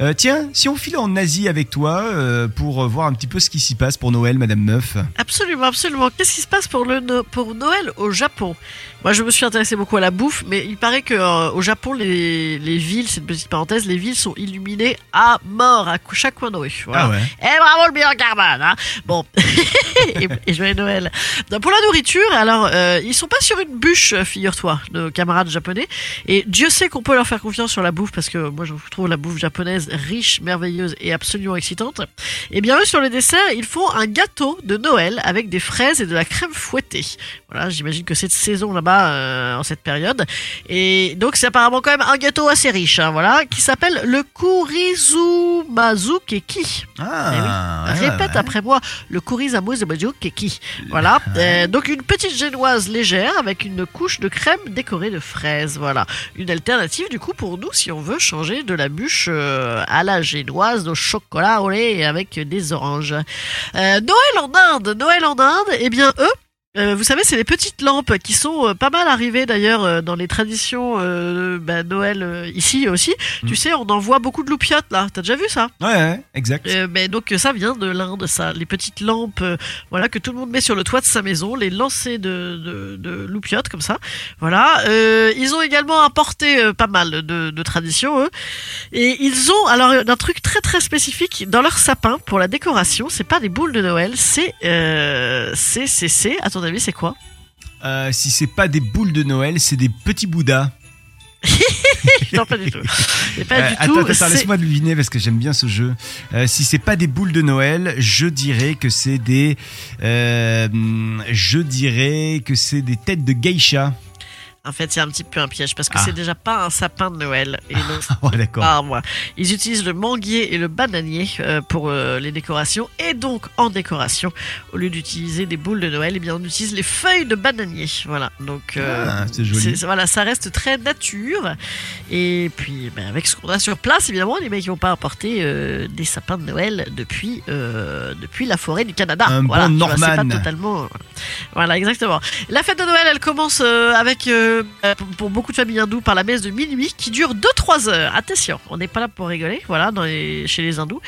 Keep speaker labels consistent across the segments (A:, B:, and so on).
A: Euh, tiens, si on file en Asie avec toi euh, pour voir un petit peu ce qui s'y passe pour Noël, Madame Meuf.
B: Absolument, absolument. Qu'est-ce qui se passe pour, le no- pour Noël au Japon? Moi, je me suis intéressé beaucoup à la bouffe, mais il paraît que euh, au Japon, les, les villes, c'est une petite parenthèse, les villes sont illuminées à mort à chaque coin de rue. Voilà.
A: Ah ouais.
B: Eh bravo le bilan carbone hein Bon, et, et joyeux Noël. Donc, pour la nourriture, alors, ils sont pas sur une bûche, figure-toi, nos camarades japonais. Et Dieu sait qu'on peut leur faire confiance sur la bouffe, parce que moi, je trouve la bouffe japonaise riche, merveilleuse et absolument excitante. Et bien eux, sur les desserts, ils font un gâteau de Noël avec des fraises et de la crème fouettée. Voilà, j'imagine que c'est de saison là-bas euh, en cette période. Et donc c'est apparemment quand même un gâteau assez riche, hein, voilà, qui s'appelle le Kurizumazu Keki.
A: Ah,
B: Eh oui.
A: ouais,
B: Répète
A: ouais.
B: après moi, le Kurizumazu Keki. Voilà, Euh, donc une petite génoise légère avec une couche de crème décorée de fraises. Voilà, une alternative du coup pour nous si on veut changer de la bûche euh, à la génoise au chocolat au lait avec des oranges. Euh, Noël en Inde, Noël en Inde, eh bien eux. Euh, vous savez, c'est les petites lampes qui sont euh, pas mal arrivées d'ailleurs euh, dans les traditions euh, bah, Noël ici aussi.
A: Mm.
B: Tu sais, on en voit beaucoup de loupiotes là. T'as déjà vu ça?
A: Ouais, ouais, exact.
B: euh, mais donc ça vient de l'Inde, ça, les petites lampes, voilà que tout le monde met sur le toit de sa maison, les lancers de, de, de loupiotes comme ça, voilà. Euh, ils ont également apporté euh, pas mal de, de traditions, eux, et ils ont alors un truc très très spécifique dans leur sapin pour la décoration. C'est pas des boules de Noël, c'est euh, c'est c'est c'est. À ton avis, c'est quoi?
A: Euh, si c'est pas des boules de Noël, c'est des petits bouddhas.
B: Non, pas du tout. Pas
A: Euh,
B: du
A: attends,
B: tout.
A: attends, laisse-moi deviner parce que j'aime bien ce jeu. Euh, si c'est pas des boules de Noël, je dirais que c'est des, euh, je dirais que c'est des têtes de geisha.
B: En fait, c'est un petit peu un piège parce que
A: Ah.
B: c'est déjà pas un sapin de Noël. Et donc,
A: Ah ouais, d'accord.
B: Ah, moi. Ils utilisent le manguier et le bananier euh, pour euh, les décorations. Et donc, en décoration, au lieu d'utiliser des boules de Noël, eh bien, on utilise les feuilles de bananier. Voilà. Donc, euh,
A: Ah, joli.
B: voilà, ça reste très nature. Et puis, ben, avec ce qu'on a sur place, évidemment, les mecs n'ont pas apporté euh, des sapins de Noël depuis, euh, depuis la forêt du Canada.
A: Un
B: voilà,
A: bon
B: vois,
A: Norman.
B: pas totalement. Voilà, exactement. La fête de Noël, elle commence avec, euh, pour, beaucoup de familles hindoues, par la messe de minuit qui dure 2-3 heures. Attention, on n'est pas là pour rigoler, voilà, dans les- chez les hindous.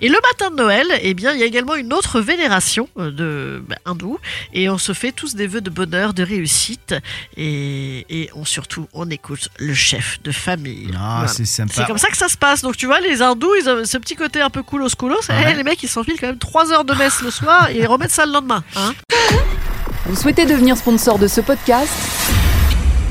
B: Et le matin de Noël, eh bien, il y a également une autre vénération euh, de bah, hindous, et on se fait tous des vœux de bonheur, de réussite, et, et on surtout, on écoute le chef de famille.
A: Ah,
B: Voilà.
A: c'est sympa.
B: C'est comme ça que ça se passe. Donc tu vois, les hindous, ils ont ce petit côté un peu coolos coolos. Eh,
A: Ouais.
B: les mecs, ils s'enfilent quand même 3 heures de messe le soir et ils remettent ça le lendemain. Hein
C: Vous souhaitez devenir sponsor de ce podcast?